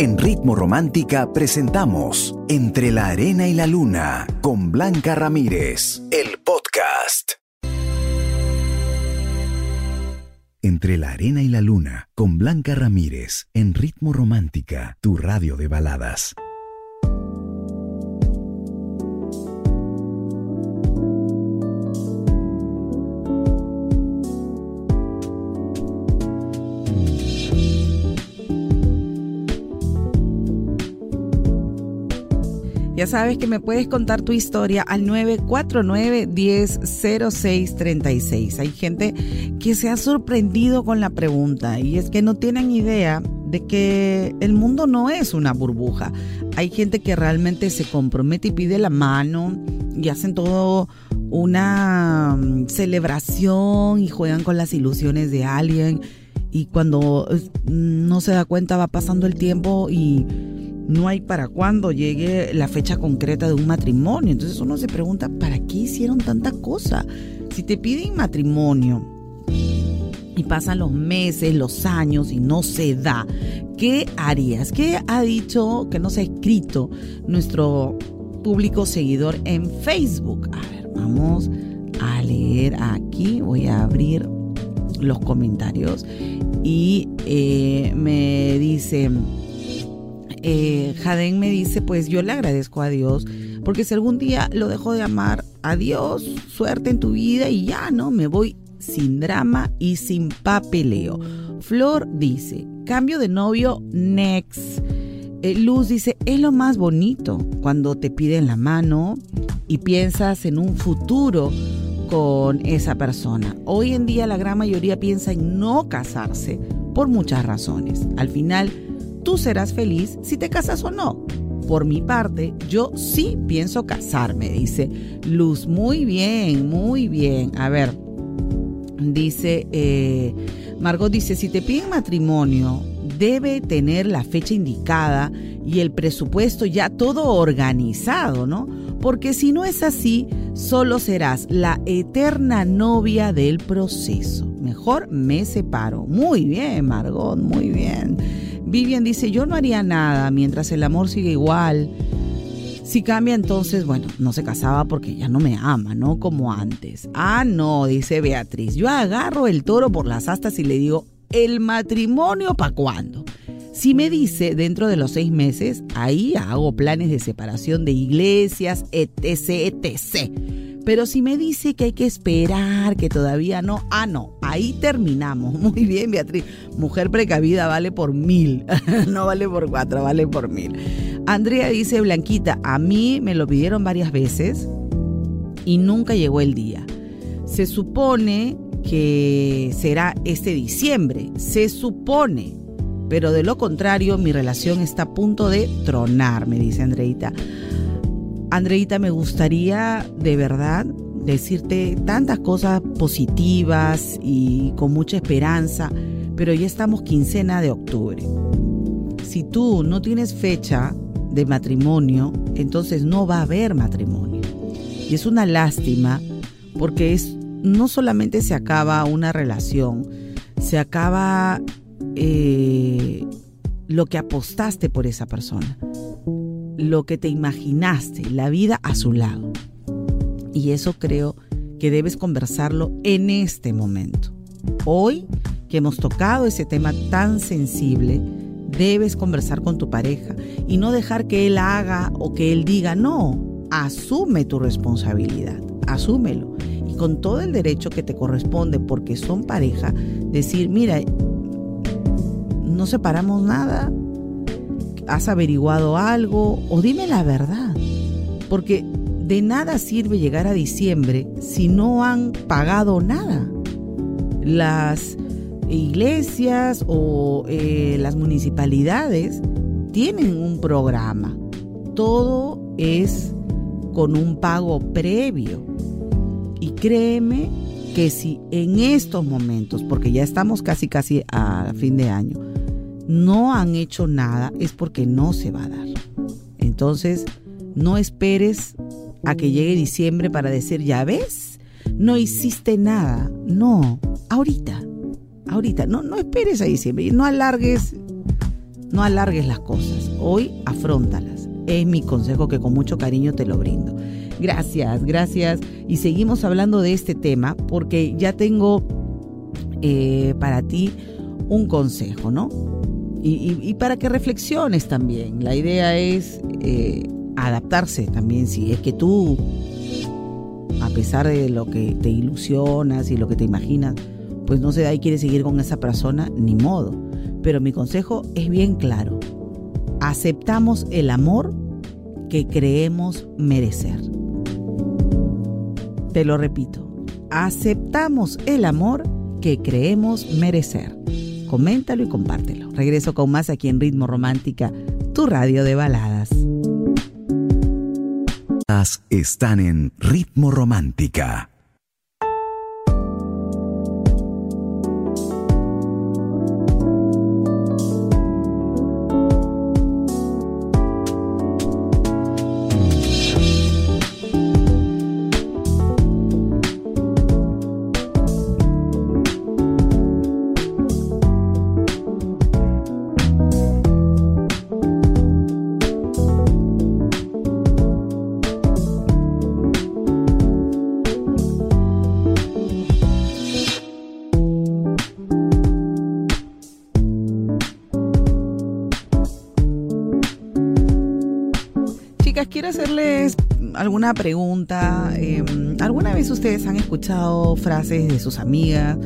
En Ritmo Romántica presentamos Entre la Arena y la Luna con Blanca Ramírez, el podcast. Entre la Arena y la Luna con Blanca Ramírez en Ritmo Romántica, tu radio de baladas. Ya sabes que me puedes contar tu historia al 949-100636. Hay gente que se ha sorprendido con la pregunta y es que no tienen idea de que el mundo no es una burbuja. Hay gente que realmente se compromete y pide la mano y hacen todo una mm, celebración y juegan con las ilusiones de alguien y cuando mm, no se da cuenta va pasando el tiempo y no hay para cuándo llegue la fecha concreta de un matrimonio. Entonces uno se pregunta, ¿para qué hicieron tanta cosa? Si te piden matrimonio y pasan los meses, los años y no se da, ¿qué harías? ¿Qué ha dicho, que nos ha escrito nuestro público seguidor en Facebook? A ver, vamos a leer aquí, voy a abrir los comentarios y eh, me dice eh, Jaden me dice, pues yo le agradezco a Dios, porque si algún día lo dejo de amar, adiós, suerte en tu vida y ya, ¿no? Me voy sin drama y sin papeleo. Flor dice, cambio de novio, next. Eh, Luz dice, es lo más bonito cuando te piden la mano y piensas en un futuro con esa persona. Hoy en día la gran mayoría piensa en no casarse por muchas razones. Al final, tú serás feliz si te casas o no. Por mi parte, yo sí pienso casarme, dice Luz. Muy bien, muy bien. A ver, dice, eh, Margot dice, si te piden matrimonio, debe tener la fecha indicada y el presupuesto ya todo organizado, ¿no? Porque si no es así, solo serás la eterna novia del proceso. Mejor me separo. Muy bien, Margot, muy bien. Vivian dice, yo no haría nada mientras el amor sigue igual. Si cambia entonces, bueno, no se casaba porque ya no me ama, ¿no? Como antes. Ah, no, dice Beatriz. Yo agarro el toro por las astas y le digo, ¿el matrimonio para cuándo? Si me dice dentro de los seis meses, ahí hago planes de separación de iglesias, etc, etc. Pero si me dice que hay que esperar, que todavía no, ah, no, ahí terminamos. Muy bien, Beatriz. Mujer precavida vale por mil, no vale por cuatro, vale por mil. Andrea dice, Blanquita, a mí me lo pidieron varias veces y nunca llegó el día. Se supone que será este diciembre, se supone. Pero de lo contrario, mi relación está a punto de tronar, me dice Andreita. Andreita, me gustaría de verdad decirte tantas cosas positivas y con mucha esperanza, pero ya estamos quincena de octubre. Si tú no tienes fecha de matrimonio, entonces no va a haber matrimonio. Y es una lástima porque es, no solamente se acaba una relación, se acaba eh, lo que apostaste por esa persona lo que te imaginaste, la vida a su lado. Y eso creo que debes conversarlo en este momento. Hoy que hemos tocado ese tema tan sensible, debes conversar con tu pareja y no dejar que él haga o que él diga, no, asume tu responsabilidad, asúmelo. Y con todo el derecho que te corresponde porque son pareja, decir, mira, no separamos nada, ¿Has averiguado algo? O dime la verdad. Porque de nada sirve llegar a diciembre si no han pagado nada. Las iglesias o eh, las municipalidades tienen un programa. Todo es con un pago previo. Y créeme que si en estos momentos, porque ya estamos casi casi a fin de año, no han hecho nada es porque no se va a dar. Entonces, no esperes a que llegue diciembre para decir, ya ves, no hiciste nada. No, ahorita, ahorita, no, no esperes a diciembre, no alargues no alargues las cosas. Hoy afrontalas. Es mi consejo que con mucho cariño te lo brindo. Gracias, gracias. Y seguimos hablando de este tema porque ya tengo eh, para ti un consejo, ¿no? Y, para que reflexiones también. La idea es eh, adaptarse también. Si es que tú, a pesar de lo que te ilusionas y lo que te imaginas, pues no se da y quieres seguir con esa persona, ni modo. Pero mi consejo es bien claro. Aceptamos el amor que creemos merecer. Te lo repito. Aceptamos el amor que creemos merecer. Coméntalo y compártelo. Regreso con más aquí en Ritmo Romántica, tu radio de baladas. Están en Ritmo Romántica. Alguna pregunta. Em, ¿Alguna vez ustedes han escuchado frases de sus amigas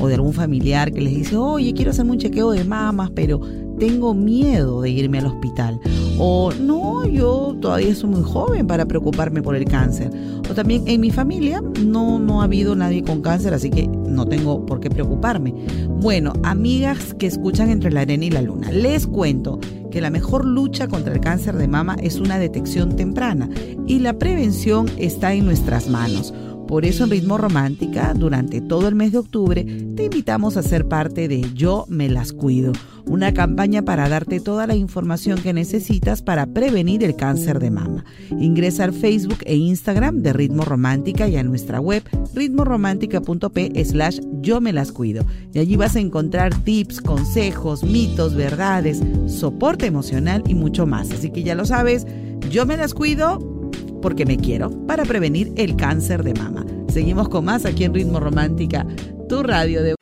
o de algún familiar que les dice, oye, quiero hacerme un chequeo de mamas, pero tengo miedo de irme al hospital? O no, yo todavía soy muy joven para preocuparme por el cáncer. O también en mi familia no, no ha habido nadie con cáncer, así que no tengo por qué preocuparme. Bueno, amigas que escuchan entre la arena y la luna, les cuento que la mejor lucha contra el cáncer de mama es una detección temprana y la prevención está en nuestras manos. Por eso en Ritmo Romántica, durante todo el mes de octubre, te invitamos a ser parte de Yo me las cuido, una campaña para darte toda la información que necesitas para prevenir el cáncer de mama. Ingresa al Facebook e Instagram de Ritmo Romántica y a nuestra web ritmoromántica.p slash yo me las cuido. Y allí vas a encontrar tips, consejos, mitos, verdades, soporte emocional y mucho más. Así que ya lo sabes, yo me las cuido porque me quiero, para prevenir el cáncer de mama. Seguimos con más aquí en Ritmo Romántica, tu radio de...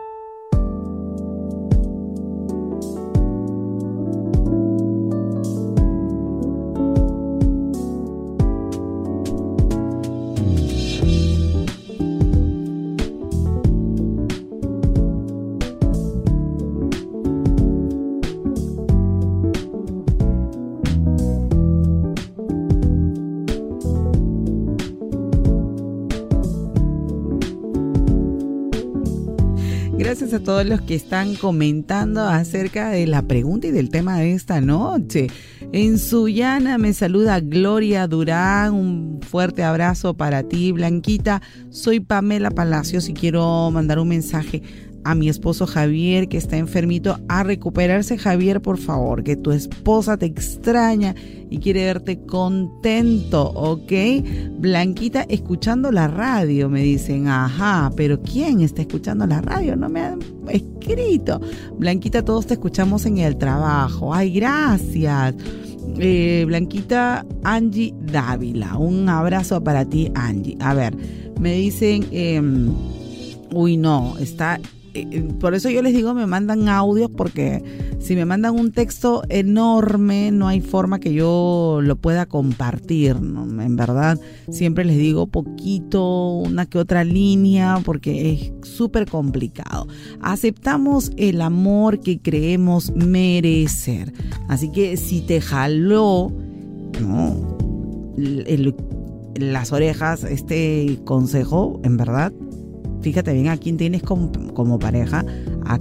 A todos los que están comentando acerca de la pregunta y del tema de esta noche. En Sullana me saluda Gloria Durán. Un fuerte abrazo para ti, Blanquita. Soy Pamela Palacios y quiero mandar un mensaje a mi esposo Javier que está enfermito a recuperarse. Javier por favor que tu esposa te extraña y quiere verte contento ok Blanquita escuchando la radio me dicen. Ajá pero quién está escuchando la radio no me han escrito. Blanquita todos te escuchamos en el trabajo. Ay gracias. Eh, Blanquita Angie Dávila un abrazo para ti Angie. A ver me dicen em, Uy, no, está por eso yo les digo, me mandan audios porque si me mandan un texto enorme, no hay forma que yo lo pueda compartir. En verdad, siempre les digo poquito, una que otra línea, porque es súper complicado. Aceptamos el amor que creemos merecer. Así que si te jaló, las orejas este consejo, en verdad, fíjate bien a quién tienes como, pareja, a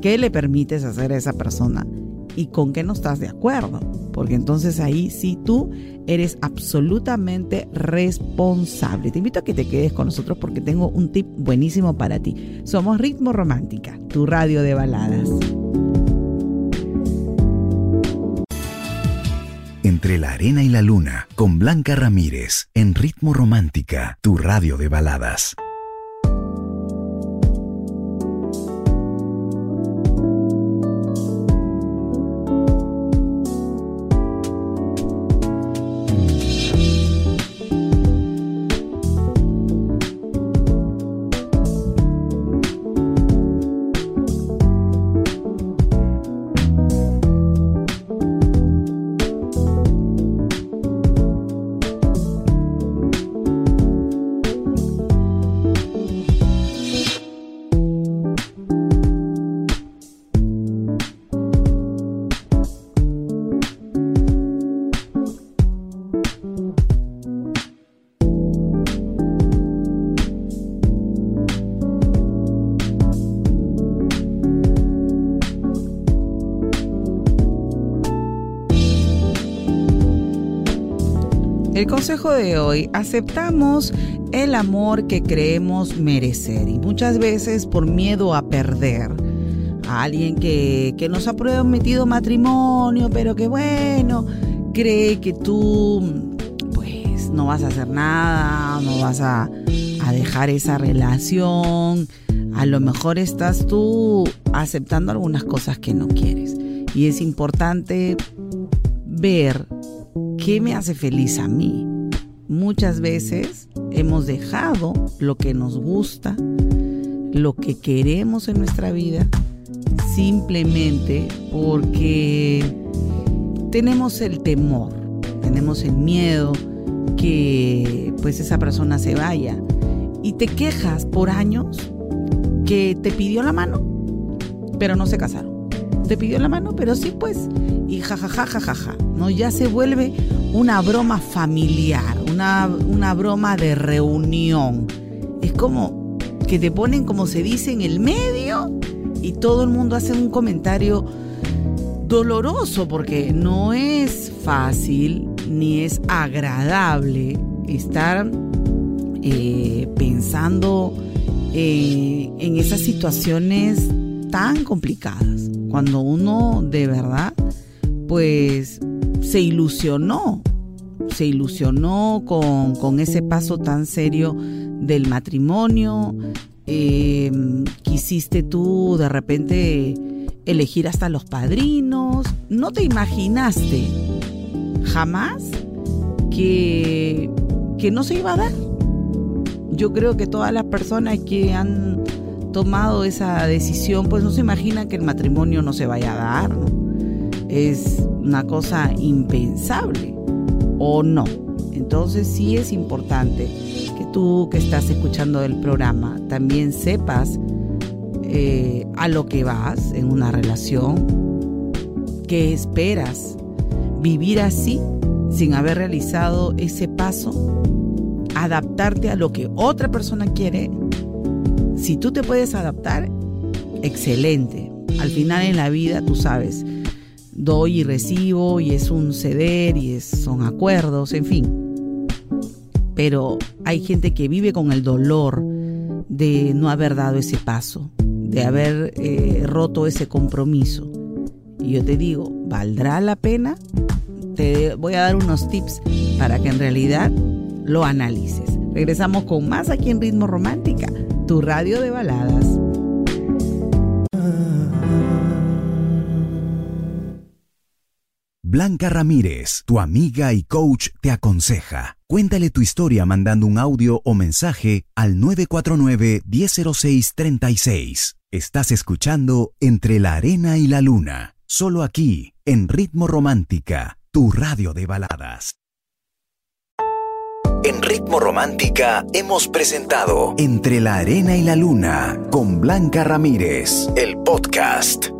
qué le permites hacer a esa persona y con qué no estás de acuerdo. Porque entonces ahí sí tú eres absolutamente responsable. Te invito a que te quedes con nosotros porque tengo un tip buenísimo para ti. Somos Ritmo Romántica, tu radio de baladas. Entre la arena y la luna con Blanca Ramírez en Ritmo Romántica, tu radio de baladas. El consejo de hoy, aceptamos el amor que creemos merecer y muchas veces por miedo a perder a alguien que, que nos ha prometido matrimonio, pero que bueno, cree que tú pues no vas a hacer nada, no vas a, a dejar esa relación, a lo mejor estás tú aceptando algunas cosas que no quieres. Y es importante ver ¿qué me hace feliz a mí? Muchas veces hemos dejado lo que nos gusta, lo que queremos en nuestra vida, simplemente porque tenemos el temor, tenemos el miedo que pues esa persona se vaya y te quejas por años que te pidió la mano, pero no se casaron. Te pidió la mano, pero sí pues, y jajaja, ja, ¿no? Ya se vuelve una broma familiar, una, una broma de reunión. Es como que te ponen, como se dice, en el medio y todo el mundo hace un comentario doloroso porque no es fácil ni es agradable estar eh, pensando eh, en esas situaciones tan complicadas. Cuando uno de verdad, pues se ilusionó, se ilusionó con, ese paso tan serio del matrimonio. Eh, quisiste tú de repente elegir hasta los padrinos. No te imaginaste jamás que, que no se iba a dar. Yo creo que todas las personas que han tomado esa decisión, pues no se imaginan que el matrimonio no se vaya a dar. Es una cosa impensable o no. Entonces sí es importante que tú que estás escuchando el programa también sepas eh, a lo que vas en una relación, qué esperas, vivir así sin haber realizado ese paso, adaptarte a lo que otra persona quiere. Si tú te puedes adaptar, excelente. Al final en la vida, tú sabes, doy y recibo y es un ceder y es, son acuerdos, en fin. Pero hay gente que vive con el dolor de no haber dado ese paso, de haber eh, roto ese compromiso. Y yo te digo, ¿valdrá la pena? Te voy a dar unos tips para que en realidad lo analices. Regresamos con más aquí en Ritmo Romántica, tu radio de baladas. Blanca Ramírez, tu amiga y coach, te aconseja. Cuéntale tu historia mandando un audio o mensaje al 949-1006-36. Estás escuchando Entre la Arena y la Luna, solo aquí, en Ritmo Romántica, tu radio de baladas. En Ritmo Romántica hemos presentado Entre la Arena y la Luna con Blanca Ramírez, el podcast.